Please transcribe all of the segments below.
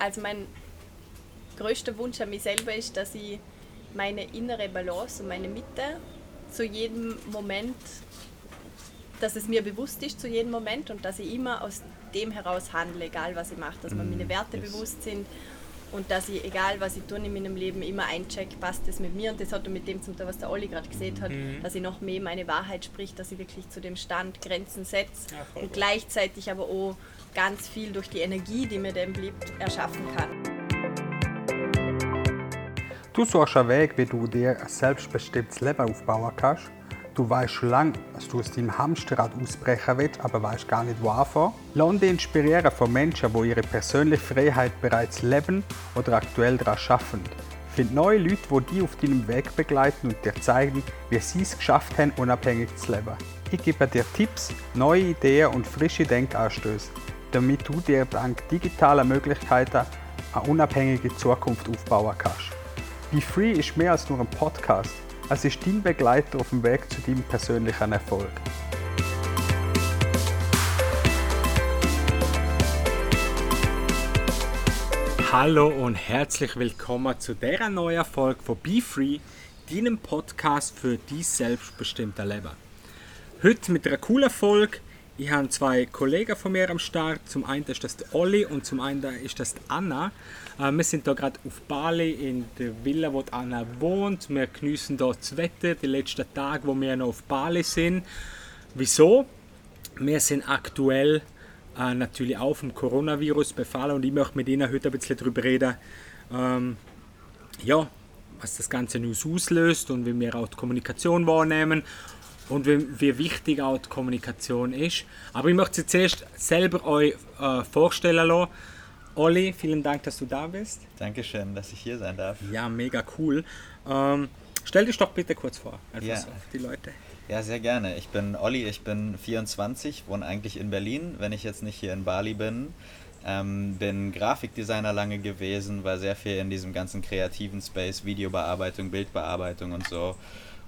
Also mein größter Wunsch an mich selber ist, dass ich meine innere Balance und meine Mitte zu jedem Moment, dass es mir bewusst ist zu jedem Moment und dass ich immer aus dem heraus handle, egal was ich mache, dass mir meine Werte yes. bewusst sind und dass ich, egal was ich tue in meinem Leben, immer eincheck, passt das mit mir und das hat mit dem zum Teil, was der Olli gerade gesehen hat, mhm. dass ich noch mehr meine Wahrheit spricht, dass ich wirklich zu dem Stand Grenzen setze und gut. gleichzeitig aber auch ganz viel durch die Energie, die mir dem blieb, erschaffen kann. Du suchst einen Weg, wie du dir ein selbstbestimmtes Leben aufbauen kannst Du weißt schon lange, dass du aus deinem Hamsterrad ausbrechen willst, aber weißt gar nicht, wo anfangen. Lass dich inspirieren von Menschen, die ihre persönliche Freiheit bereits leben oder aktuell daran arbeiten. Find neue Leute, die dich auf deinem Weg begleiten und dir zeigen, wie sie es geschafft haben, unabhängig zu leben. Ich gebe dir Tipps, neue Ideen und frische Denkanstöße, damit du dir dank digitaler Möglichkeiten eine unabhängige Zukunft aufbauen kannst. Be Free ist mehr als nur ein Podcast. Es ist dein Begleiter auf dem Weg zu deinem persönlichen Erfolg. Hallo und herzlich willkommen zu dieser neuen Folge von Be Free, deinem Podcast für dein selbstbestimmte Leben. Heute mit einer coolen Folge. Ich habe zwei Kollegen von mir am Start. Zum einen ist das der Olli und zum anderen ist das die Anna. Äh, wir sind da gerade auf Bali in der Villa, wo Anna wohnt. Wir genießen da das Wetter, die letzten Tage, wo wir noch auf Bali sind. Wieso? Wir sind aktuell äh, natürlich auch vom Coronavirus befallen und ich möchte mit Ihnen heute ein bisschen darüber reden, ähm, ja, was das Ganze News auslöst und wie wir auch die Kommunikation wahrnehmen und wie, wie wichtig auch die Kommunikation ist. Aber ich möchte Sie zuerst selber euch äh, vorstellen lassen. Olli, vielen Dank, dass du da bist. Dankeschön, dass ich hier sein darf. Ja, mega cool. Ähm, stell dich doch bitte kurz vor, einfach ja. so, die Leute. Ja, sehr gerne. Ich bin Olli, ich bin 24, wohne eigentlich in Berlin, wenn ich jetzt nicht hier in Bali bin. Ähm, bin Grafikdesigner lange gewesen, war sehr viel in diesem ganzen kreativen Space, Videobearbeitung, Bildbearbeitung und so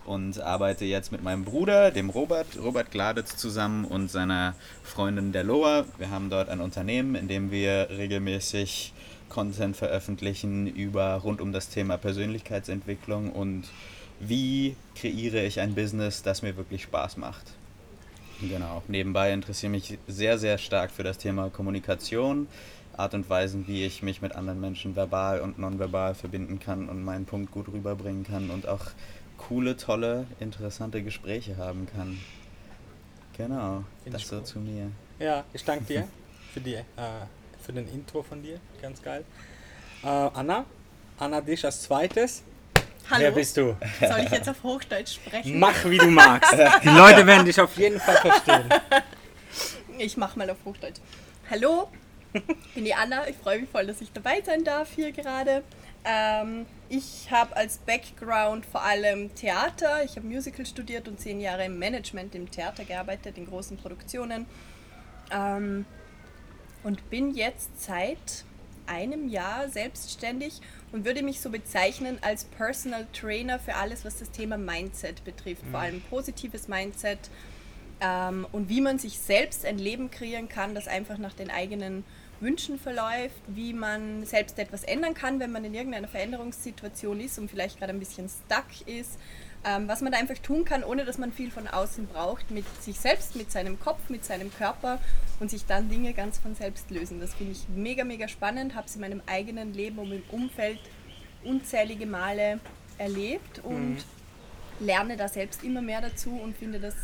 und arbeite jetzt mit meinem Bruder, dem Robert, Robert Gladitz zusammen und seiner Freundin der Loa. Wir haben dort ein Unternehmen, in dem wir regelmäßig Content veröffentlichen über rund um das Thema Persönlichkeitsentwicklung und wie kreiere ich ein Business, das mir wirklich Spaß macht. Genau. Nebenbei interessiere ich mich sehr, sehr stark für das Thema Kommunikation, Art und Weisen, wie ich mich mit anderen Menschen verbal und nonverbal verbinden kann und meinen Punkt gut rüberbringen kann und auch coole, tolle, interessante Gespräche haben kann. Genau, Find das so cool. zu mir. Ja, ich danke dir für, die, äh, für den Intro von dir, ganz geil. Äh, Anna, Anna dich als zweites. Hallo. Wer bist du? Soll ich jetzt auf Hochdeutsch sprechen? Mach wie du magst. Die Leute werden dich auf jeden Fall verstehen. Ich mach mal auf Hochdeutsch. Hallo, ich bin die Anna. Ich freue mich voll, dass ich dabei sein darf hier gerade. Ähm, ich habe als Background vor allem Theater. Ich habe Musical studiert und zehn Jahre im Management im Theater gearbeitet, in großen Produktionen. Ähm, und bin jetzt seit einem Jahr selbstständig und würde mich so bezeichnen als Personal Trainer für alles, was das Thema Mindset betrifft. Mhm. Vor allem positives Mindset ähm, und wie man sich selbst ein Leben kreieren kann, das einfach nach den eigenen Wünschen verläuft, wie man selbst etwas ändern kann, wenn man in irgendeiner Veränderungssituation ist und vielleicht gerade ein bisschen stuck ist. Ähm, was man da einfach tun kann, ohne dass man viel von außen braucht, mit sich selbst, mit seinem Kopf, mit seinem Körper und sich dann Dinge ganz von selbst lösen. Das finde ich mega, mega spannend, habe es in meinem eigenen Leben und im Umfeld unzählige Male erlebt und mhm. lerne da selbst immer mehr dazu und finde das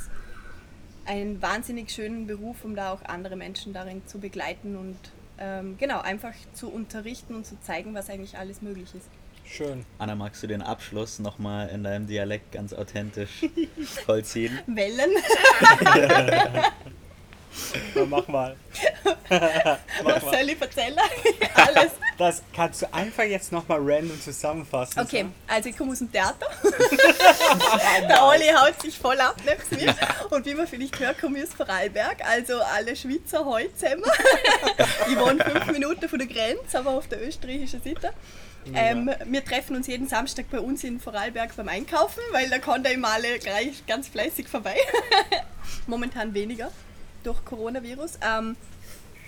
einen wahnsinnig schönen Beruf, um da auch andere Menschen darin zu begleiten und ähm, genau, einfach zu unterrichten und zu zeigen, was eigentlich alles möglich ist. Schön. Anna, magst du den Abschluss nochmal in deinem Dialekt ganz authentisch vollziehen? Wellen. Na, mach mal. Was soll ich erzählen? Alles. Das kannst du einfach jetzt nochmal random zusammenfassen. Okay, so? also ich komme aus dem Theater. Der Olli haut sich voll ab neben mir. Und wie man vielleicht hört, komme ich aus Vorarlberg, also alle Schweizer heute zusammen. ich wohne fünf Minuten von der Grenze, aber auf der österreichischen Seite. Ähm, wir treffen uns jeden Samstag bei uns in Vorarlberg beim Einkaufen, weil da kommt er immer alle gleich ganz fleißig vorbei. Momentan weniger durch Coronavirus. Ähm,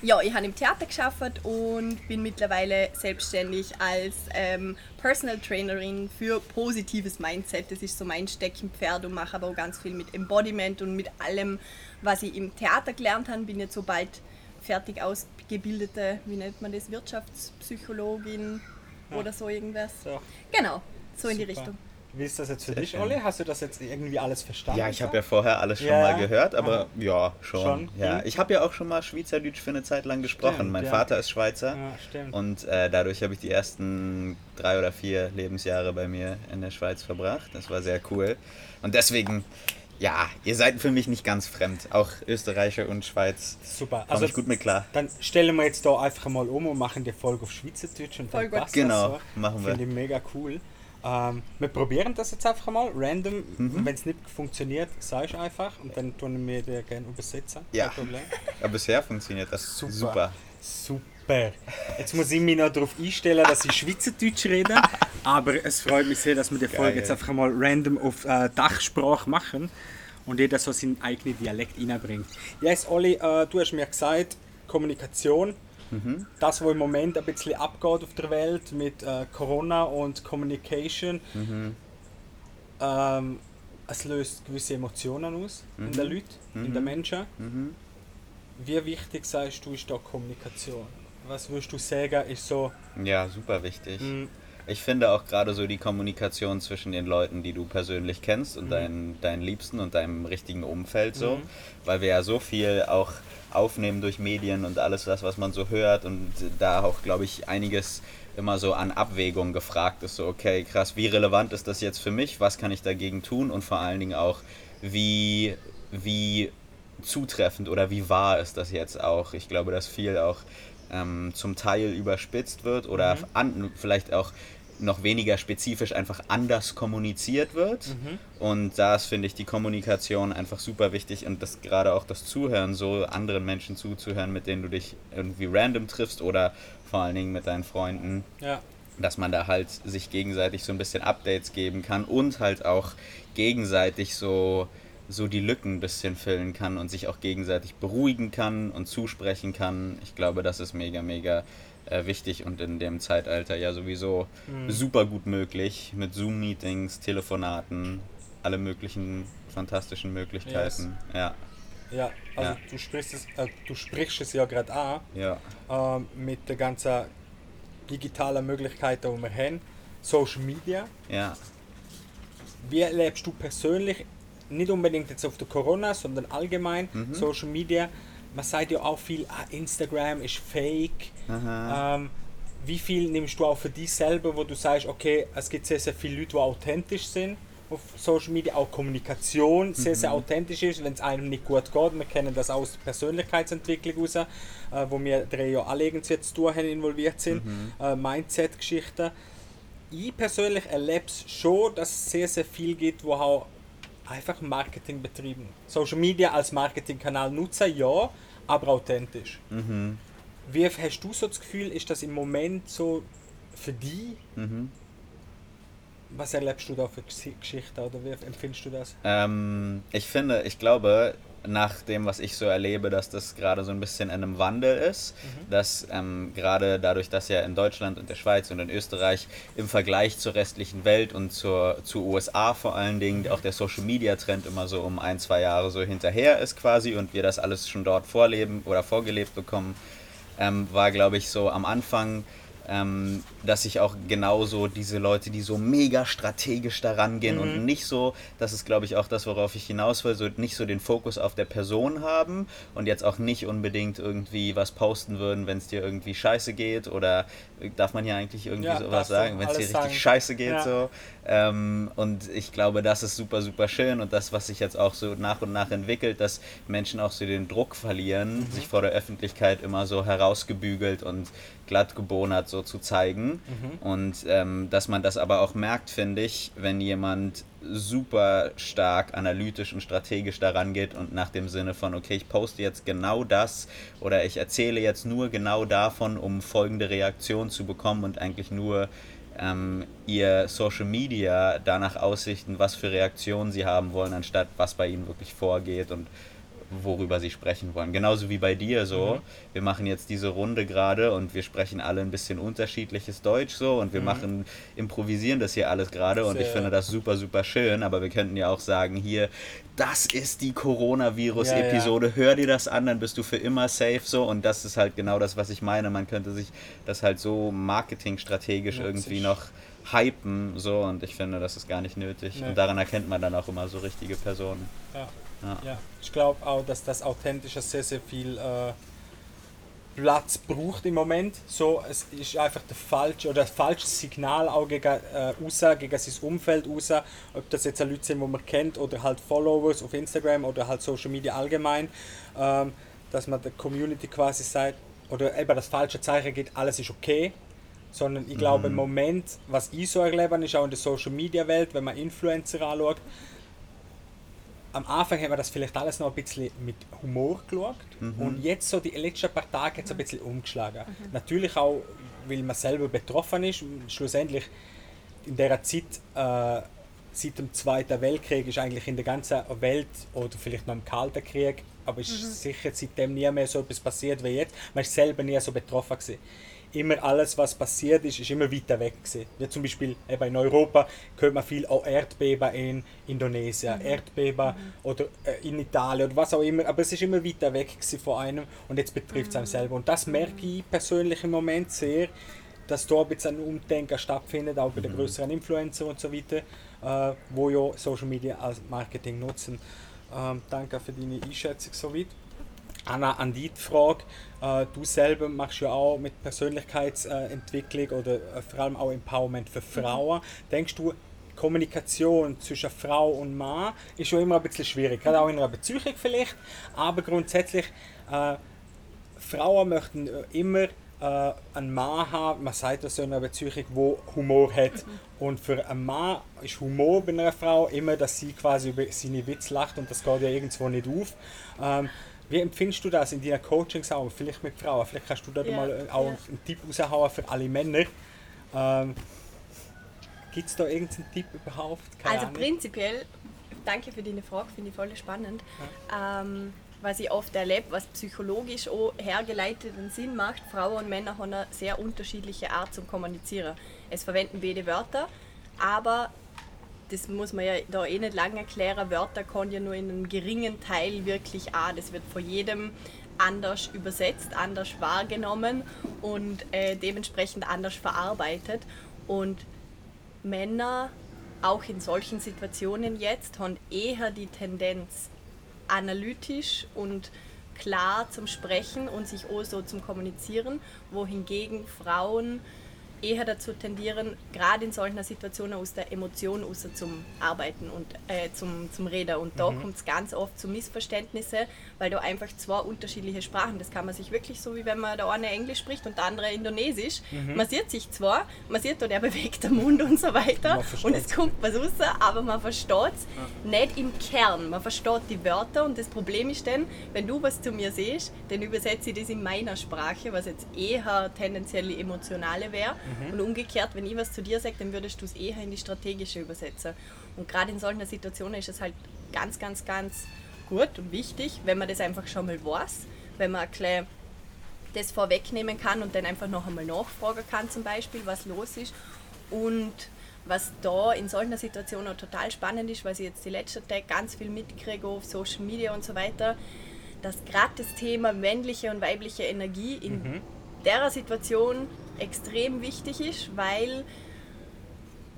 ja, ich habe im Theater geschafft und bin mittlerweile selbstständig als ähm, Personal Trainerin für positives Mindset. Das ist so mein Steckenpferd und mache aber auch ganz viel mit Embodiment und mit allem, was ich im Theater gelernt habe. Bin jetzt so bald fertig ausgebildete, wie nennt man das, Wirtschaftspsychologin ja. oder so irgendwas. So. Genau, so Super. in die Richtung. Wie ist das jetzt für Sehr dich, Olli? Hast du das jetzt irgendwie alles verstanden? Ja, ich habe ja vorher alles schon ja. mal gehört, aber Aha. ja, schon. schon? Ja, hm. ich habe ja auch schon mal Schweizerdeutsch für eine Zeit lang gesprochen. Stimmt, mein ja. Vater ist Schweizer ja, und äh, dadurch habe ich die ersten drei oder vier Lebensjahre bei mir in der Schweiz verbracht. Das war sehr cool. Und deswegen, ja, ihr seid für mich nicht ganz fremd. Auch Österreicher und Schweiz. Super. Also ich gut mit klar. Dann stellen wir jetzt da einfach mal um und machen die Folge auf Schweizerdeutsch und Voll dann gut. Genau, so. machen wir. Finde ich mega cool. Ähm, wir probieren das jetzt einfach mal, random. Mhm. Wenn es nicht funktioniert, sag ich einfach und dann tun wir dir gerne übersetzen. Ja. Aber bisher funktioniert das super. Super. Super. Jetzt muss ich mich noch darauf einstellen, dass ich Schweizerdeutsch rede. aber es freut mich sehr, dass wir die Folge Geil. jetzt einfach mal random auf äh, Dachsprache machen und jeder so seinen eigenen Dialekt reinbringt. Yes, Olli, äh, du hast mir gesagt, Kommunikation Mhm. Das, was im Moment ein bisschen abgeht auf der Welt mit äh, Corona und Communication, mhm. ähm, es löst gewisse Emotionen aus mhm. in den Leuten, in den mhm. Menschen. Mhm. Wie wichtig sagst du, ist da Kommunikation? Was würdest du sagen, ist so. Ja, super wichtig. Ich finde auch gerade so die Kommunikation zwischen den Leuten, die du persönlich kennst und mhm. deinen, deinen Liebsten und deinem richtigen Umfeld so, mhm. weil wir ja so viel auch aufnehmen durch Medien und alles das, was man so hört und da auch, glaube ich, einiges immer so an Abwägung gefragt ist, so okay, krass, wie relevant ist das jetzt für mich, was kann ich dagegen tun und vor allen Dingen auch, wie, wie zutreffend oder wie wahr ist das jetzt auch. Ich glaube, dass viel auch ähm, zum Teil überspitzt wird oder mhm. an, vielleicht auch noch weniger spezifisch einfach anders kommuniziert wird. Mhm. Und da ist, finde ich, die Kommunikation einfach super wichtig und das gerade auch das Zuhören, so anderen Menschen zuzuhören, mit denen du dich irgendwie random triffst oder vor allen Dingen mit deinen Freunden. Ja. Dass man da halt sich gegenseitig so ein bisschen Updates geben kann und halt auch gegenseitig so, so die Lücken ein bisschen füllen kann und sich auch gegenseitig beruhigen kann und zusprechen kann. Ich glaube, das ist mega, mega äh, wichtig und in dem Zeitalter ja sowieso mhm. super gut möglich mit Zoom-Meetings, Telefonaten, alle möglichen fantastischen Möglichkeiten. Yes. Ja. Ja, also ja. Du, sprichst es, äh, du sprichst es ja gerade an ja. äh, mit der ganzen digitalen Möglichkeiten, die wir haben. Social Media. Ja. Wie erlebst du persönlich, nicht unbedingt jetzt auf der Corona, sondern allgemein mhm. Social Media, man sagt ja auch viel, ah, Instagram ist fake. Ähm, wie viel nimmst du auch für dich selber, wo du sagst, okay, es gibt sehr, sehr viele Leute, die authentisch sind auf Social Media, auch Kommunikation sehr, sehr mhm. authentisch ist, wenn es einem nicht gut geht. Wir kennen das aus der Persönlichkeitsentwicklung raus, äh, wo wir drei ja alle irgendwie jetzt durch involviert sind, mhm. äh, Mindset-Geschichten. Ich persönlich erlebe es schon, dass es sehr, sehr viel gibt, wo auch einfach Marketing betrieben. Social Media als Marketingkanal nutzen, ja, aber authentisch. Mhm. Wie hast du so das Gefühl, ist das im Moment so für dich? Mhm. Was erlebst du da für Geschichten oder wie empfindest du das? Ähm, ich finde, ich glaube, nach dem, was ich so erlebe, dass das gerade so ein bisschen in einem Wandel ist, mhm. dass ähm, gerade dadurch, dass ja in Deutschland und der Schweiz und in Österreich im Vergleich zur restlichen Welt und zur, zu USA vor allen Dingen auch der Social Media Trend immer so um ein, zwei Jahre so hinterher ist quasi und wir das alles schon dort vorleben oder vorgelebt bekommen, ähm, war glaube ich so am Anfang ähm, dass ich auch genauso diese Leute, die so mega strategisch daran gehen mhm. und nicht so, das ist glaube ich auch das, worauf ich hinaus will, so nicht so den Fokus auf der Person haben und jetzt auch nicht unbedingt irgendwie was posten würden, wenn es dir irgendwie scheiße geht oder darf man hier eigentlich irgendwie ja, sowas sagen, wenn es dir richtig sagen. scheiße geht ja. so. Ähm, und ich glaube, das ist super, super schön und das, was sich jetzt auch so nach und nach entwickelt, dass Menschen auch so den Druck verlieren, mhm. sich vor der Öffentlichkeit immer so herausgebügelt und glatt gebonert so zu zeigen. Mhm. Und ähm, dass man das aber auch merkt, finde ich, wenn jemand super stark analytisch und strategisch daran geht und nach dem Sinne von, okay, ich poste jetzt genau das oder ich erzähle jetzt nur genau davon, um folgende Reaktion zu bekommen und eigentlich nur ähm, ihr Social Media danach ausrichten, was für Reaktionen sie haben wollen, anstatt was bei ihnen wirklich vorgeht und worüber sie sprechen wollen. Genauso wie bei dir so. Mhm. Wir machen jetzt diese Runde gerade und wir sprechen alle ein bisschen unterschiedliches Deutsch so und wir mhm. machen, improvisieren das hier alles gerade und ich finde das super, super schön, aber wir könnten ja auch sagen, hier, das ist die Coronavirus-Episode, ja, ja. hör dir das an, dann bist du für immer safe so und das ist halt genau das, was ich meine. Man könnte sich das halt so marketingstrategisch irgendwie noch hypen so und ich finde, das ist gar nicht nötig. Nee. Und daran erkennt man dann auch immer so richtige Personen. Ja, ja. ja. ich glaube auch, dass das Authentische sehr, sehr viel äh, Platz braucht im Moment. So, es ist einfach der falsche oder das falsche Signal auch gegen, äh, raus, gegen sein Umfeld raus. Ob das jetzt Leute sind, die man kennt oder halt Followers auf Instagram oder halt Social Media allgemein. Ähm, dass man der Community quasi sagt, oder eben das falsche Zeichen gibt, alles ist okay sondern ich glaube im mhm. Moment, was ich so erlebe, ist auch in der Social Media Welt, wenn man Influencer anschaut, am Anfang haben wir das vielleicht alles noch ein bisschen mit Humor geschaut mhm. und jetzt so die letzten paar Tage hat es ein bisschen umgeschlagen. Mhm. Natürlich auch, weil man selber betroffen ist. Schlussendlich in der Zeit äh, seit dem Zweiten Weltkrieg ist eigentlich in der ganzen Welt oder vielleicht noch im Kalten Krieg, aber ist mhm. sicher seitdem nie mehr so etwas passiert wie jetzt. Man ist selber nie so betroffen gewesen immer alles, was passiert ist, ist immer weiter weg gewesen. Wie zum Beispiel eben in Europa hört man viel auch Erdbeben in Indonesien, mhm. Erdbeben mhm. oder äh, in Italien oder was auch immer, aber es ist immer weiter weg von einem und jetzt betrifft es einem mhm. selber. Und das merke ich persönlich im Moment sehr, dass da ein bisschen ein Umdenken stattfindet, auch bei den mhm. größeren Influencer und so weiter, äh, wo ja Social Media als Marketing nutzen. Ähm, danke für deine Einschätzung soweit. Anna, an die Frage, äh, du selber machst ja auch mit Persönlichkeitsentwicklung oder äh, vor allem auch Empowerment für Frauen. Mhm. Denkst du, Kommunikation zwischen Frau und Mann ist schon immer ein bisschen schwierig, gerade auch in einer Beziehung vielleicht, aber grundsätzlich, äh, Frauen möchten immer äh, einen Mann haben, man sagt das so in einer Beziehung, wo Humor hat. Mhm. Und für einen Mann ist Humor bei einer Frau immer, dass sie quasi über seine Witze lacht und das geht ja irgendwo nicht auf. Ähm, wie empfindest du das in deinen Coachings auch, vielleicht mit Frauen? Vielleicht kannst du da ja, mal auch ja. einen Tipp raushauen für alle Männer. Ähm, Gibt es da irgendeinen Tipp überhaupt? Keine also Ahnung. prinzipiell, danke für deine Frage, finde ich voll spannend. Ja. Ähm, was ich oft erlebe, was psychologisch auch hergeleiteten Sinn macht, Frauen und Männer haben eine sehr unterschiedliche Art zum Kommunizieren. Es verwenden beide Wörter, aber das muss man ja da eh nicht lange erklären, Wörter kann ja nur in einem geringen Teil wirklich auch, das wird von jedem anders übersetzt, anders wahrgenommen und äh, dementsprechend anders verarbeitet. Und Männer, auch in solchen Situationen jetzt, haben eher die Tendenz, analytisch und klar zum Sprechen und sich auch so zum Kommunizieren, wohingegen Frauen eher dazu tendieren, gerade in solchen Situationen aus der Emotion raus zum Arbeiten und äh, zum, zum Reden. Und da mhm. kommt es ganz oft zu Missverständnissen, weil da einfach zwei unterschiedliche Sprachen, das kann man sich wirklich so, wie wenn man der eine Englisch spricht und der andere Indonesisch, mhm. man sieht sich zwar, man sieht da der bewegte Mund und so weiter und es kommt was raus, aber man versteht es ja. nicht im Kern. Man versteht die Wörter und das Problem ist dann, wenn du was zu mir siehst, dann übersetze ich das in meiner Sprache, was jetzt eher tendenziell emotionale wäre. Mhm. Und umgekehrt, wenn ich was zu dir sage, dann würdest du es eher in die strategische übersetzen. Und gerade in solchen Situationen ist es halt ganz, ganz, ganz gut und wichtig, wenn man das einfach schon mal weiß, wenn man gleich das vorwegnehmen kann und dann einfach noch einmal nachfragen kann, zum Beispiel, was los ist. Und was da in solchen Situationen auch total spannend ist, was ich jetzt die letzten Tage ganz viel mitkriege auf Social Media und so weiter, dass gerade das Thema männliche und weibliche Energie in mhm. Der Situation extrem wichtig ist, weil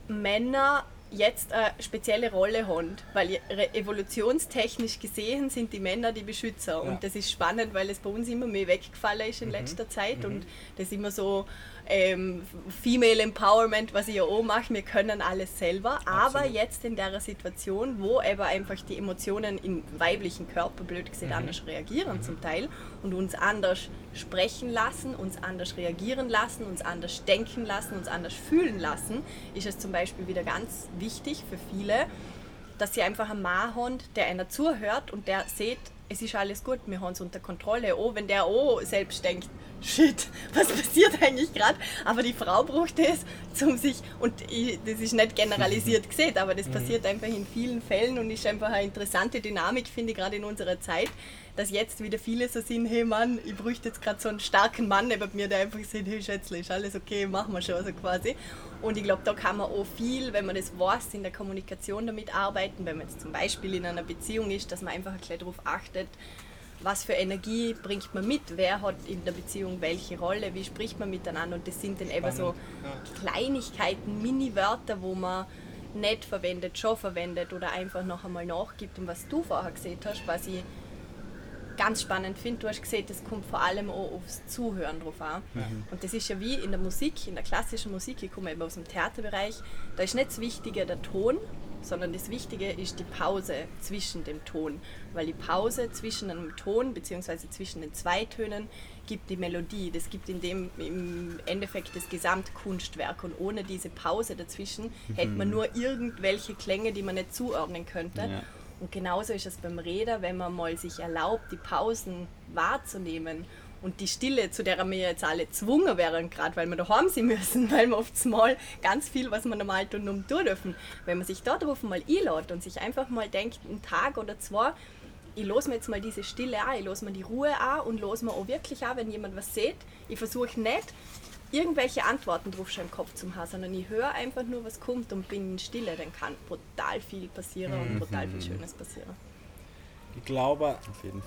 Männer jetzt eine spezielle Rolle haben, weil evolutionstechnisch gesehen sind die Männer die Beschützer. Ja. Und das ist spannend, weil es bei uns immer mehr weggefallen ist in mhm. letzter Zeit mhm. und das immer so ähm, Female Empowerment, was ich ja auch mache, wir können alles selber, Absolut. aber jetzt in der Situation, wo eben einfach die Emotionen im weiblichen Körper, blöd gesagt, mhm. anders reagieren mhm. zum Teil und uns anders sprechen lassen, uns anders reagieren lassen, uns anders denken lassen, uns anders fühlen lassen, ist es zum Beispiel wieder ganz wichtig für viele, dass sie einfach einen Mann haben, der einer zuhört und der sieht, es ist alles gut, wir haben es unter Kontrolle. Auch wenn der auch selbst denkt, shit, was passiert eigentlich gerade? Aber die Frau braucht das, zum sich, und ich, das ist nicht generalisiert gesehen, aber das mhm. passiert einfach in vielen Fällen und ist einfach eine interessante Dynamik, finde ich, gerade in unserer Zeit, dass jetzt wieder viele so sind, hey Mann, ich bräuchte jetzt gerade so einen starken Mann neben mir, der einfach sagt, hey Schätzle, ist alles okay, machen wir schon, also quasi. Und ich glaube, da kann man auch viel, wenn man das weiß, in der Kommunikation damit arbeiten, wenn man jetzt zum Beispiel in einer Beziehung ist, dass man einfach ein bisschen darauf achtet, was für Energie bringt man mit, wer hat in der Beziehung welche Rolle, wie spricht man miteinander. Und das sind dann eben so Kleinigkeiten, Mini-Wörter, wo man nicht verwendet, schon verwendet oder einfach noch einmal nachgibt. Und was du vorher gesehen hast, was ich ganz spannend finde, du hast gesehen, das kommt vor allem auch aufs Zuhören drauf an. Mhm. Und das ist ja wie in der Musik, in der klassischen Musik, ich komme eben aus dem Theaterbereich, da ist nicht das Wichtige der Ton, sondern das Wichtige ist die Pause zwischen dem Ton, weil die Pause zwischen einem Ton bzw. zwischen den zwei Tönen gibt die Melodie, das gibt in dem im Endeffekt das Gesamtkunstwerk und ohne diese Pause dazwischen mhm. hätte man nur irgendwelche Klänge, die man nicht zuordnen könnte. Ja. Und genauso ist es beim Reden, wenn man mal sich erlaubt, die Pausen wahrzunehmen und die Stille, zu der wir jetzt alle gezwungen wären, gerade weil wir daheim sein müssen, weil wir oft mal ganz viel, was wir normal tun, um tun dürfen. Wenn man sich darauf mal einlädt und sich einfach mal denkt, einen Tag oder zwei, ich los mir jetzt mal diese Stille an, ich los mir die Ruhe an und los mir auch wirklich an, wenn jemand was sieht. Ich versuche nicht, irgendwelche Antworten drauf schon im Kopf zu haben, sondern ich höre einfach nur, was kommt und bin in Stille, dann kann brutal viel passieren und brutal viel mhm. Schönes passieren. Ich glaube,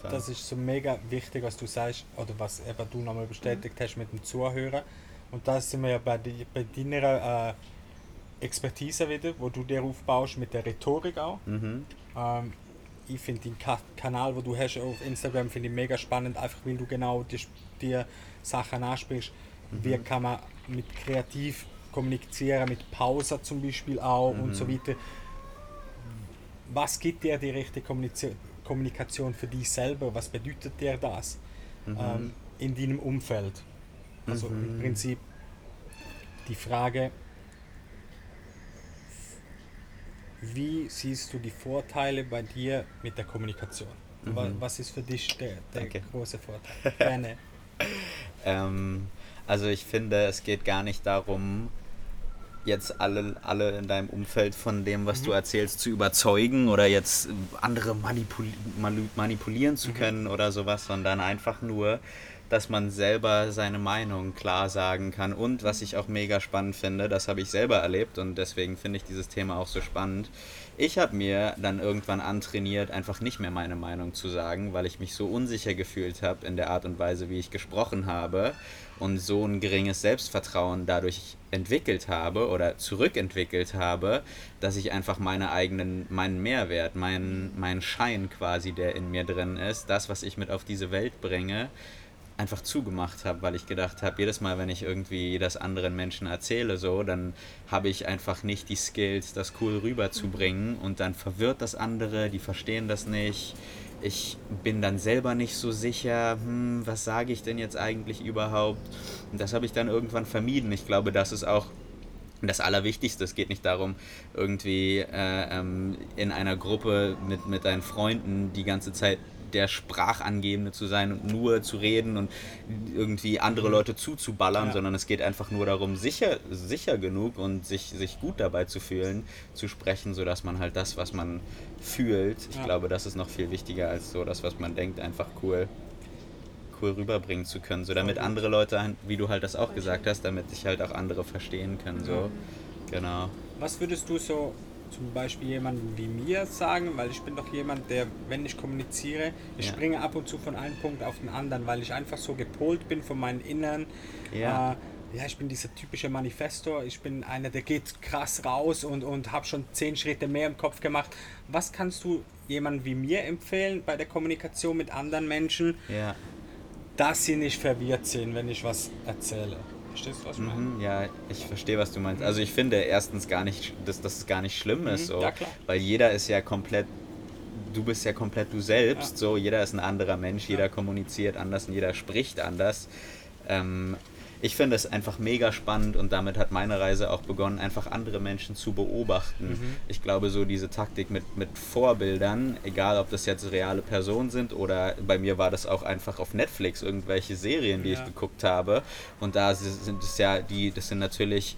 das ist so mega wichtig, was du sagst, oder was eben du nochmal bestätigt mhm. hast mit dem Zuhören. Und da sind wir ja bei, die, bei deiner äh, Expertise wieder, wo du dir aufbaust mit der Rhetorik auch. Mhm. Ähm, ich finde den Ka Kanal, wo du hast auf Instagram, finde ich mega spannend, einfach weil du genau die, die Sachen ansprichst. Mhm. Wie kann man mit kreativ kommunizieren, mit Pause zum Beispiel auch mhm. und so weiter. Was gibt dir die richtige Kommunikation? Für dich selber, was bedeutet dir das mhm. ähm, in deinem Umfeld? Also mhm. im Prinzip die Frage, wie siehst du die Vorteile bei dir mit der Kommunikation? Mhm. Was ist für dich der, der große Vorteil? Gerne. ähm, also ich finde, es geht gar nicht darum, jetzt alle, alle in deinem Umfeld von dem, was mhm. du erzählst, zu überzeugen oder jetzt andere manipul manipulieren zu mhm. können oder sowas, sondern einfach nur, dass man selber seine Meinung klar sagen kann. Und was ich auch mega spannend finde, das habe ich selber erlebt und deswegen finde ich dieses Thema auch so spannend. Ich habe mir dann irgendwann antrainiert, einfach nicht mehr meine Meinung zu sagen, weil ich mich so unsicher gefühlt habe in der Art und Weise, wie ich gesprochen habe und so ein geringes Selbstvertrauen dadurch entwickelt habe oder zurückentwickelt habe, dass ich einfach meine eigenen, meinen Mehrwert, meinen, meinen Schein quasi, der in mir drin ist, das, was ich mit auf diese Welt bringe, einfach zugemacht habe, weil ich gedacht habe, jedes Mal, wenn ich irgendwie das anderen Menschen erzähle, so, dann habe ich einfach nicht die Skills, das cool rüberzubringen und dann verwirrt das andere, die verstehen das nicht ich bin dann selber nicht so sicher, hm, was sage ich denn jetzt eigentlich überhaupt? Und das habe ich dann irgendwann vermieden. Ich glaube, das ist auch das Allerwichtigste. Es geht nicht darum, irgendwie äh, ähm, in einer Gruppe mit, mit deinen Freunden die ganze Zeit der Sprachangebende zu sein und nur zu reden und irgendwie andere Leute zuzuballern, ja. sondern es geht einfach nur darum, sicher, sicher genug und sich, sich gut dabei zu fühlen, zu sprechen, sodass man halt das, was man fühlt, ich ja. glaube, das ist noch viel wichtiger als so das, was man denkt, einfach cool cool rüberbringen zu können, so damit andere Leute, wie du halt das auch gesagt hast, damit sich halt auch andere verstehen können, so, genau. Was würdest du so zum Beispiel jemanden wie mir sagen, weil ich bin doch jemand, der, wenn ich kommuniziere, ich ja. springe ab und zu von einem Punkt auf den anderen, weil ich einfach so gepolt bin von meinen Innern. Ja. Äh, ja, ich bin dieser typische Manifestor, ich bin einer, der geht krass raus und, und habe schon zehn Schritte mehr im Kopf gemacht. Was kannst du jemandem wie mir empfehlen bei der Kommunikation mit anderen Menschen, ja. dass sie nicht verwirrt sind, wenn ich was erzähle? Verstehst du, was ich meine? Mhm, ja, ich verstehe, was du meinst. Also ich finde erstens gar nicht, dass, es gar nicht schlimm mhm, ist, so, ja, weil jeder ist ja komplett, du bist ja komplett du selbst, ja. so, jeder ist ein anderer Mensch, jeder kommuniziert anders und jeder spricht anders. Ähm, ich finde es einfach mega spannend und damit hat meine Reise auch begonnen, einfach andere Menschen zu beobachten. Mhm. Ich glaube, so diese Taktik mit, mit Vorbildern, egal ob das jetzt reale Personen sind oder bei mir war das auch einfach auf Netflix irgendwelche Serien, die ja. ich geguckt habe. Und da sind es ja die, das sind natürlich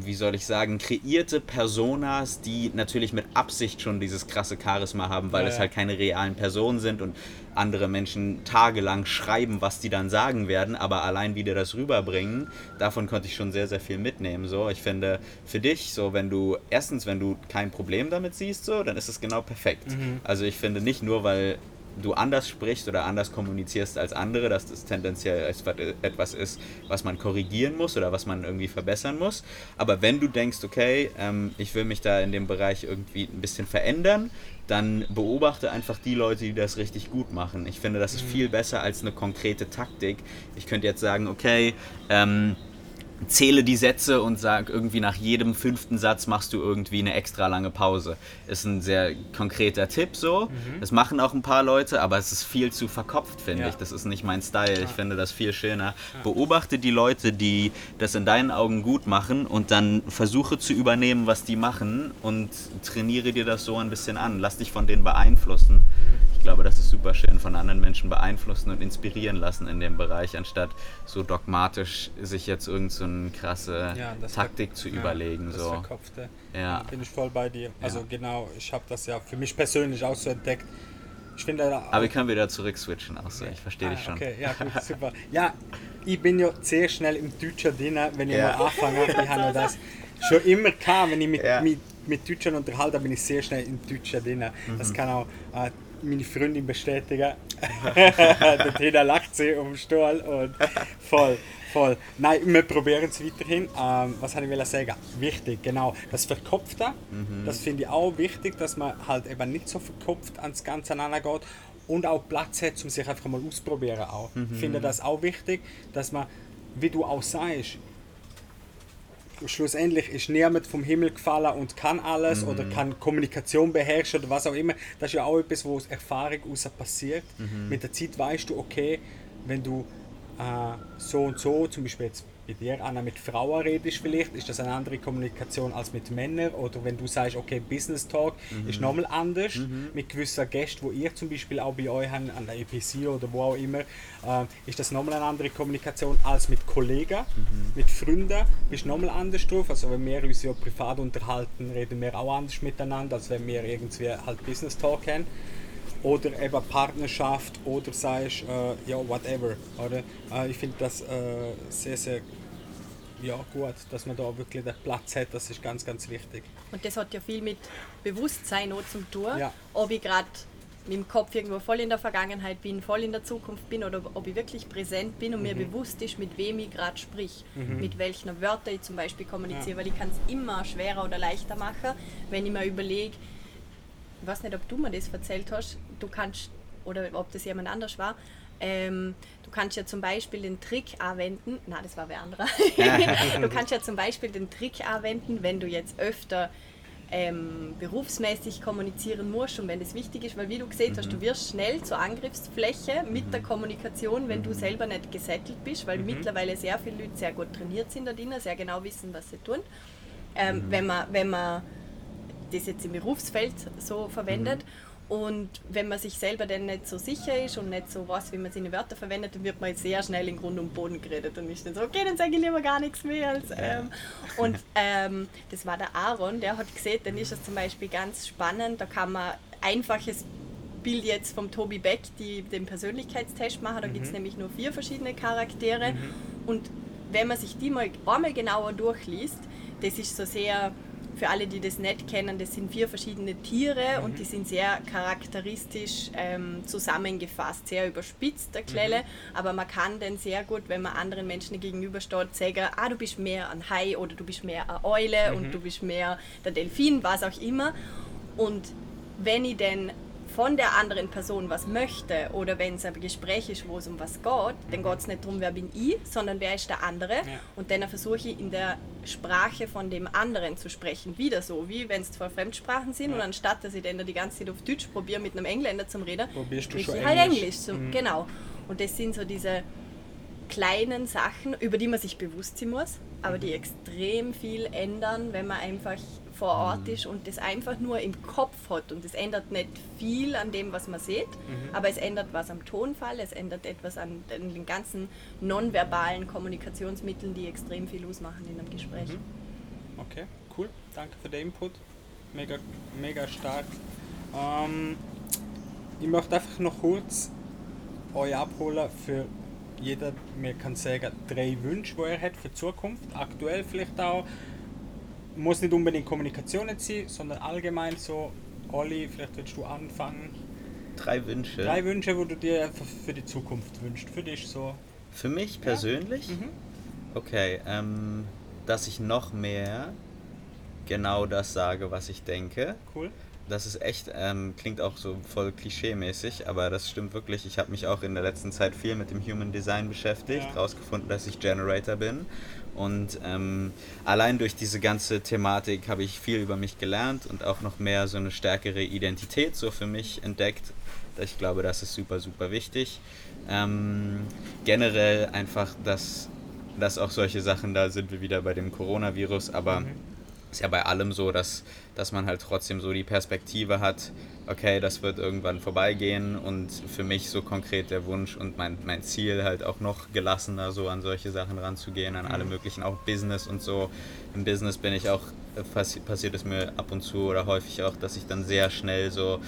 wie soll ich sagen, kreierte Personas, die natürlich mit Absicht schon dieses krasse Charisma haben, weil ja, es halt keine realen Personen sind und andere Menschen tagelang schreiben, was die dann sagen werden, aber allein wie die das rüberbringen, davon konnte ich schon sehr, sehr viel mitnehmen. So, ich finde, für dich, so, wenn du, erstens, wenn du kein Problem damit siehst, so, dann ist es genau perfekt. Mhm. Also ich finde nicht nur, weil du anders sprichst oder anders kommunizierst als andere, dass das tendenziell etwas ist, was man korrigieren muss oder was man irgendwie verbessern muss. Aber wenn du denkst, okay, ähm, ich will mich da in dem Bereich irgendwie ein bisschen verändern, dann beobachte einfach die Leute, die das richtig gut machen. Ich finde, das ist mhm. viel besser als eine konkrete Taktik. Ich könnte jetzt sagen, okay, ähm, zähle die Sätze und sag irgendwie nach jedem fünften Satz machst du irgendwie eine extra lange Pause. Ist ein sehr konkreter Tipp so. Mhm. Das machen auch ein paar Leute, aber es ist viel zu verkopft, finde ja. ich. Das ist nicht mein Style. Ja. Ich finde das viel schöner. Ja. Beobachte die Leute, die das in deinen Augen gut machen und dann versuche zu übernehmen, was die machen und trainiere dir das so ein bisschen an. Lass dich von denen beeinflussen. Mhm ich glaube, das ist super schön, von anderen Menschen beeinflussen und inspirieren lassen in dem Bereich, anstatt so dogmatisch sich jetzt irgendeine so krasse ja, Taktik zu ja, überlegen. Das so. Verkopfte. Ja. Bin ich voll bei dir. Also ja. genau, ich habe das ja für mich persönlich auch so entdeckt. Ich finde Aber wir können wieder zurück switchen auch so. Ich verstehe ah, dich schon. Okay, ja, gut, super. Ja, ich bin ja sehr schnell im Deutschen drin, wenn ich mal anfange. Ich habe das schon immer gehabt, wenn ich mit, mit, mit Deutschen unterhalte, bin ich sehr schnell im Deutschen drin. Mhm. Das kann auch äh, meine Freundin bestätigen. der Tina lacht sie um den Stuhl und voll, voll. Nein, wir probieren es weiterhin. Ähm, was habe ich sagen? Wichtig, genau. Das Verkopfte, mhm. das finde ich auch wichtig, dass man halt eben nicht so verkopft ans Ganze geht und auch Platz hat, um sich einfach mal auszuprobieren auch. Mhm. Ich finde das auch wichtig, dass man, wie du auch sagst, schlussendlich ist niemand vom Himmel gefallen und kann alles mhm. oder kann Kommunikation beherrschen oder was auch immer. Das ist ja auch etwas, wo aus Erfahrung aus passiert. Mhm. Mit der Zeit weißt du, okay, wenn du äh, so und so, zum Beispiel jetzt bei dir, Anna, mit Frauen redest vielleicht, ist das eine andere Kommunikation als mit Männern. Oder wenn du sagst, okay, Business Talk mhm. ist nochmal anders. Mhm. Mit gewissen Gästen, wo ihr zum Beispiel auch bei euch habt, an der EPC oder wo auch immer, äh, ist das nochmal eine andere Kommunikation als mit Kollegen, mhm. mit Freunden. Bist nochmal anders drauf. Also wenn wir uns ja privat unterhalten, reden wir auch anders miteinander, als wenn wir irgendwie halt Business Talk haben oder eben Partnerschaft oder sagst, äh, ja, whatever. Oder? Äh, ich finde das äh, sehr, sehr ja, gut, dass man da wirklich den Platz hat, das ist ganz, ganz wichtig. Und das hat ja viel mit Bewusstsein auch zum tun, ja. ob ich gerade mit dem Kopf irgendwo voll in der Vergangenheit bin, voll in der Zukunft bin oder ob ich wirklich präsent bin und mhm. mir bewusst ist, mit wem ich gerade sprich, mhm. mit welchen Wörtern ich zum Beispiel kommuniziere, ja. weil ich kann es immer schwerer oder leichter machen, wenn ich mir überlege, ich weiß nicht, ob du mir das erzählt hast, du kannst, oder ob das jemand anders war, ähm, du kannst ja zum Beispiel den Trick anwenden, na, das war wer anderer. du kannst ja zum Beispiel den Trick anwenden, wenn du jetzt öfter ähm, berufsmäßig kommunizieren musst und wenn das wichtig ist, weil wie du gesehen hast, du mhm. wirst schnell zur Angriffsfläche mit der mhm. Kommunikation, wenn du mhm. selber nicht gesettelt bist, weil mhm. mittlerweile sehr viele Leute sehr gut trainiert sind da drinnen, sehr genau wissen, was sie tun. Ähm, mhm. wenn, man, wenn man das jetzt im Berufsfeld so verwendet. Mhm. Und wenn man sich selber dann nicht so sicher ist und nicht so weiß, wie man seine Wörter verwendet, dann wird man sehr schnell in Grund und Boden geredet und ist dann so, okay, dann sage ich lieber gar nichts mehr. Als, ähm. Und ähm, das war der Aaron, der hat gesehen, dann ist es zum Beispiel ganz spannend, da kann man einfaches Bild jetzt vom Tobi Beck, die den Persönlichkeitstest machen, da mhm. gibt es nämlich nur vier verschiedene Charaktere mhm. und wenn man sich die mal einmal genauer durchliest, das ist so sehr für alle, die das nicht kennen, das sind vier verschiedene Tiere mhm. und die sind sehr charakteristisch ähm, zusammengefasst, sehr überspitzt, der Klelle, mhm. aber man kann den sehr gut, wenn man anderen Menschen gegenübersteht, sagen, ah, du bist mehr ein Hai oder du bist mehr eine Eule mhm. und du bist mehr der Delfin, was auch immer. Und wenn ich den von der anderen Person was möchte oder wenn es ein Gespräch ist, wo es um was geht, dann mhm. geht es nicht darum, wer bin ich, sondern wer ist der andere. Ja. Und dann versuche ich in der Sprache von dem anderen zu sprechen. Wieder so, wie wenn es zwei Fremdsprachen sind ja. und anstatt, dass ich dann die ganze Zeit auf Deutsch probiere, mit einem Engländer zum Reden, probierst du schon halt Englisch. Englisch mhm. Genau. Und das sind so diese kleinen Sachen, über die man sich bewusst sein muss, aber die extrem viel ändern, wenn man einfach vor Ort ist und das einfach nur im Kopf hat. Und es ändert nicht viel an dem, was man sieht, aber es ändert was am Tonfall, es ändert etwas an den ganzen nonverbalen Kommunikationsmitteln, die extrem viel ausmachen in einem Gespräch. Okay, cool. Danke für den Input. Mega, mega stark. Ähm, ich möchte einfach noch kurz euch abholen für jeder, mir kann sagen, drei Wünsche, die er hat für die Zukunft. Aktuell vielleicht auch. Muss nicht unbedingt Kommunikation jetzt sein, sondern allgemein so. Olli, vielleicht willst du anfangen. Drei Wünsche. Drei Wünsche, wo du dir für, die Zukunft wünschst. Für dich so. Für mich persönlich? Mhm. Okay, ähm, dass ich noch mehr genau das sage, was ich denke. Cool. Das ist echt, ähm, klingt auch so voll klischee-mäßig, aber das stimmt wirklich. Ich habe mich auch in der letzten Zeit viel mit dem Human Design beschäftigt, Ja. rausgefunden, dass ich Generator bin. Und ähm, allein durch diese ganze Thematik habe ich viel über mich gelernt und auch noch mehr so eine stärkere Identität so für mich entdeckt. Ich glaube, das ist super, super wichtig. Ähm, generell einfach, dass, dass auch solche Sachen, da sind wir wieder bei dem Coronavirus, aber ist ja bei allem so, dass, dass man halt trotzdem so die Perspektive hat, okay, das wird irgendwann vorbeigehen und für mich so konkret der Wunsch und mein, mein Ziel halt auch noch gelassener so an solche Sachen ranzugehen, an alle möglichen, auch Business und so. Im Business bin ich auch, äh, passi passiert es mir ab und zu oder häufig auch, dass ich dann sehr schnell so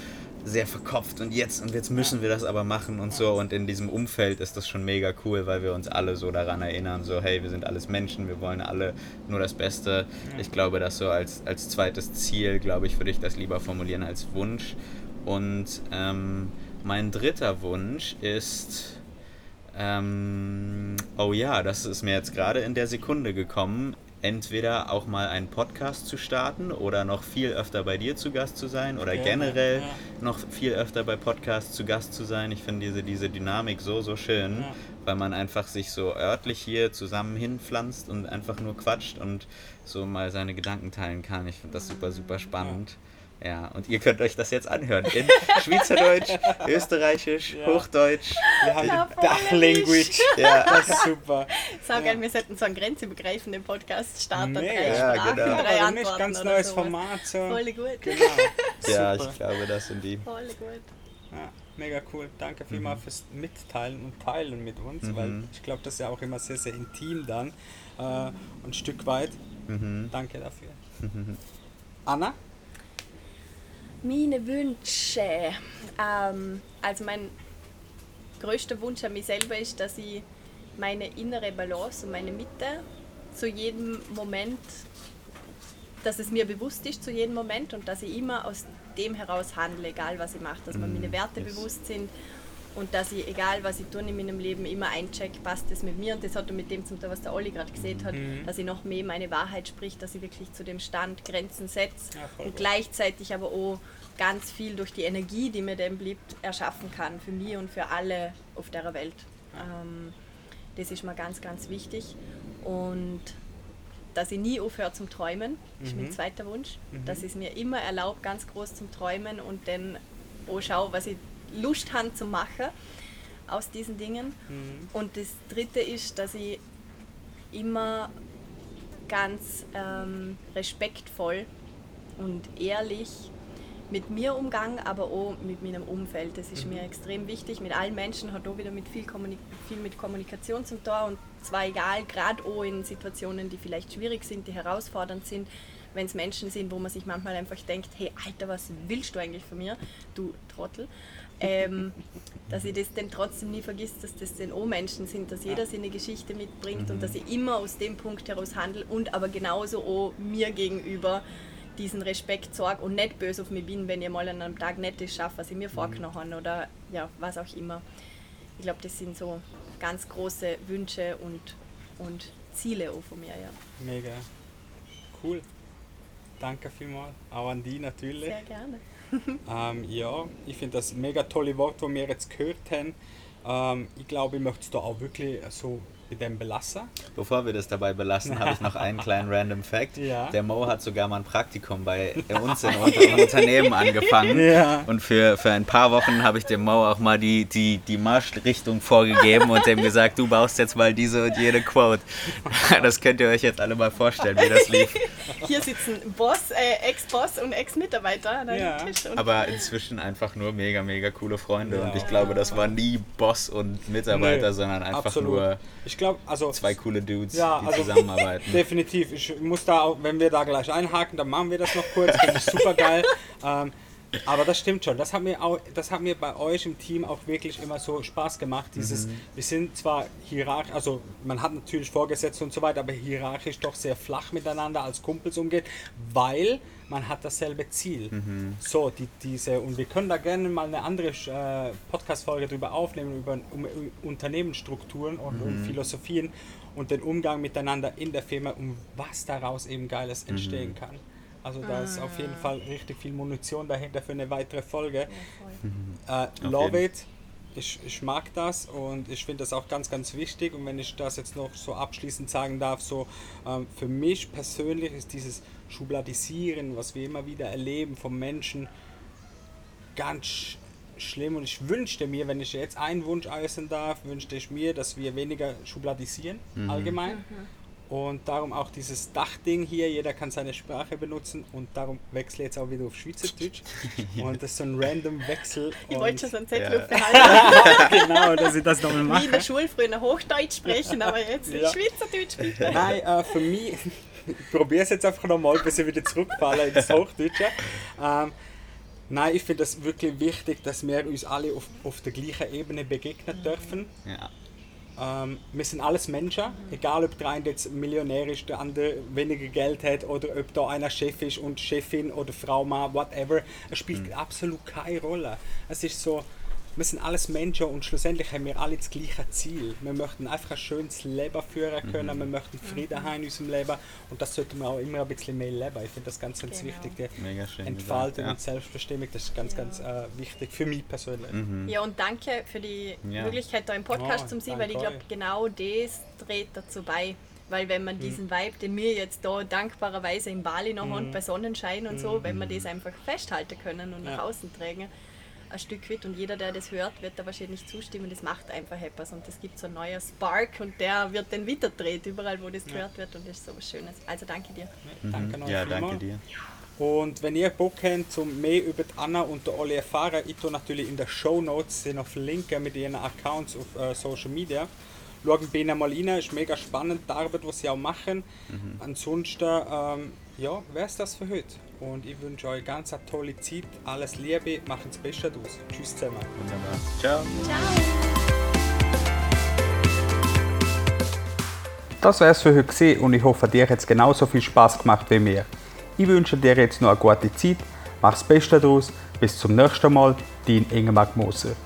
sehr verkopft und jetzt und jetzt müssen wir das aber machen und so. Und in diesem Umfeld ist das schon mega cool, weil wir uns alle so daran erinnern, so hey, wir sind alles Menschen, wir wollen alle nur das Beste. Ich glaube, das so als, als zweites Ziel, glaube ich, würde ich das lieber formulieren als Wunsch. Und ähm, mein dritter Wunsch ist, ähm, oh ja, das ist mir jetzt gerade in der Sekunde gekommen, entweder auch mal einen Podcast zu starten oder noch viel öfter bei dir zu Gast zu sein oder Gerne, generell ja. noch viel öfter bei Podcasts zu Gast zu sein. Ich finde diese, diese Dynamik so, so schön, Ja. weil man einfach sich so örtlich hier zusammen hinpflanzt und einfach nur quatscht und so mal seine Gedanken teilen kann. Ich finde das super, super spannend. Ja, und ihr könnt euch das jetzt anhören in Schweizerdeutsch, Österreichisch, Ja. Hochdeutsch. Wir haben Ja, die Dachlanguage. Ja, Das ist super. Sag gerne, wir sollten so einen grenzübergreifenden Podcast starten. Mega. Drei Ja, Sprachen, genau. drei Warum nicht? Antworten Ganz oder neues sowas. Format. So. Voll gut. Genau. ja, Super. ich glaube, das sind die. Voll gut. Ja, mega cool. Danke vielmals fürs Mitteilen und Teilen mit uns, Mhm. weil ich glaube, das ist ja auch immer sehr, sehr intim dann. Äh, und ein Stück weit. Mhm. Danke dafür. Anna? Meine Wünsche. Ähm, also mein größter Wunsch an mich selber ist, dass ich meine innere Balance und meine Mitte zu jedem Moment, dass es mir bewusst ist zu jedem Moment und dass ich immer aus dem heraus handle, egal was ich mache, dass mir Mm, meine Werte yes. bewusst sind und dass ich, egal was ich tue in meinem Leben, immer eincheck, passt das mit mir und das hat auch mit dem zum Teil, was der Olli gerade gesehen hat, Mhm. dass ich noch mehr meine Wahrheit spricht, dass ich wirklich zu dem Stand Grenzen setze und gut. gleichzeitig aber auch ganz viel durch die Energie, die mir dem blieb, erschaffen kann, für mich und für alle auf der Welt. Ähm, das ist mir ganz, ganz wichtig. Und dass ich nie aufhöre zum Träumen, ist mein Mhm. zweiter Wunsch. Mhm. Dass ich es mir immer erlaubt, ganz groß zum Träumen und dann auch schaue, was ich Lust habe zu machen aus diesen Dingen. Mhm. Und das dritte ist, dass ich immer ganz ähm, respektvoll und ehrlich mit mir umgang, aber auch mit meinem Umfeld. Das ist mir extrem wichtig. Mit allen Menschen hat auch wieder mit viel, Kommunik viel mit Kommunikation zum Tor und zwar egal, gerade auch in Situationen, die vielleicht schwierig sind, die herausfordernd sind, wenn es Menschen sind, wo man sich manchmal einfach denkt, hey Alter, was willst du eigentlich von mir, du Trottel? Ähm, dass ich das dann trotzdem nie vergisst, dass das dann auch Menschen sind, dass jeder seine Geschichte mitbringt und dass ich immer aus dem Punkt heraus handle und aber genauso auch mir gegenüber diesen Respekt sorge und nicht böse auf mich bin, wenn ich mal an einem Tag nicht das schaffe, was ich mir vorgenommen habe oder ja, was auch immer. Ich glaube, das sind so ganz große Wünsche und, und Ziele auch von mir, ja. Mega. Cool. Danke vielmals. Auch an die natürlich. Sehr gerne. Ähm, ja, ich finde das mega tolle Wort, das wir jetzt gehört haben. Ähm, ich glaube, ich möchte es da auch wirklich so bei dem belassen. Bevor wir das dabei belassen, habe ich noch einen kleinen random Fact. Ja. Der Mo hat sogar mal ein Praktikum bei uns in unserem Unternehmen angefangen. Ja. Und für, für ein paar Wochen habe ich dem Mo auch mal die, die, die Marschrichtung vorgegeben und dem gesagt, du baust jetzt mal diese und jene Quote. Das könnt ihr euch jetzt alle mal vorstellen, wie das lief. Hier sitzen Boss, äh, Ex-Boss und Ex-Mitarbeiter an einem Ja. Tisch. Und Aber inzwischen einfach nur mega, mega coole Freunde. Und ich glaube, das war nie Boss und Mitarbeiter, Nee, sondern einfach Absolut. nur Ich glaube, also zwei coole Dudes, Ja, die also- zusammenarbeiten. Definitiv. Ich muss da auch, wenn wir da gleich einhaken, dann machen wir das noch kurz. Finde ich super geil. ähm, aber das stimmt schon. Das hat mir auch, das hat mir bei euch im Team auch wirklich immer so Spaß gemacht. Dieses, wir sind zwar hierarchisch, also man hat natürlich Vorgesetzte und so weiter, aber hierarchisch doch sehr flach miteinander als Kumpels umgeht, weil man hat dasselbe Ziel. So, die, diese, und wir können da gerne mal eine andere äh, Podcast-Folge drüber aufnehmen, über um, um Unternehmensstrukturen und um Philosophien und den Umgang miteinander in der Firma, um was daraus eben Geiles entstehen kann. Also da ist auf jeden Fall richtig viel Munition dahinter für eine weitere Folge. Äh, love jeden. it. Ich, ich mag das und ich finde das auch ganz, ganz wichtig. Und wenn ich das jetzt noch so abschließend sagen darf, so ähm, für mich persönlich ist dieses Schubladisieren, was wir immer wieder erleben vom Menschen, ganz sch- schlimm. Und ich wünschte mir, wenn ich jetzt einen Wunsch äußern darf, wünschte ich mir, dass wir weniger schubladisieren allgemein. Und darum auch dieses Dachding hier, jeder kann seine Sprache benutzen und darum wechsle ich jetzt auch wieder auf Schweizerdeutsch. Und das ist so ein random Wechsel. ich wollte schon so einen Zettel Ja. aufbehalten, genau, dass ich das nochmal wie in der mache. Schule früher Hochdeutsch sprechen, aber jetzt Ja. Schweizerdeutsch bitte. Nein, äh, für mich, ich probiere es jetzt einfach nochmal, bis ich wieder zurückfalle ins Hochdeutsche. Ähm, nein, ich finde es wirklich wichtig, dass wir uns alle auf, auf der gleichen Ebene begegnen dürfen. Ja. Ähm, wir sind alles Menschen, egal ob der eine jetzt Millionär ist, der andere weniger Geld hat oder ob da einer Chef ist und Chefin oder Frau, Mann, whatever. Es spielt absolut keine Rolle. Es ist so, wir sind alles Menschen und schlussendlich haben wir alle das gleiche Ziel. Wir möchten einfach ein schönes Leben führen können, wir möchten Frieden haben in unserem Leben und das sollten wir auch immer ein bisschen mehr leben. Ich finde das ganz, ganz Genau. wichtig. Die Mega schön Entfaltung ja. und Selbstbestimmung, das ist ganz, ganz äh, wichtig für mich persönlich. Ja, und danke für die Ja. Möglichkeit, da im Podcast Oh, zu sein, weil ich glaube, genau das trägt dazu bei. Weil wenn man diesen Vibe, den wir jetzt da dankbarerweise in Bali noch haben, bei Sonnenschein und so, wenn wir das einfach festhalten können und nach Ja. außen tragen, ein Stück weit und jeder, der das hört, wird da wahrscheinlich zustimmen, das macht einfach etwas und es gibt so ein neuer Spark und der wird dann weiterdreht, überall wo das gehört wird und das ist so was Schönes. Also danke dir. Danke euch Ja, danke dir. Und wenn ihr Bock habt, zum mehr über die Anna und der Olli erfahren, ich tue natürlich in den Show Notes noch verlinken mit ihren Accounts auf äh, Social Media. Schauen bei ihnen mal rein, ist mega spannend, die Arbeit, was sie auch machen. Ansonsten, ähm, ja, wäre es das für heute. Und ich wünsche euch ganz eine tolle Zeit, alles Liebe, macht das Beste daraus. Tschüss zusammen. Wunderbar. Ciao. Das wär's für heute gewesen und ich hoffe, dir hat es genauso viel Spaß gemacht wie mir. Ich wünsche dir jetzt noch eine gute Zeit, mach's Beste daraus, bis zum nächsten Mal, dein Ingemar Moser.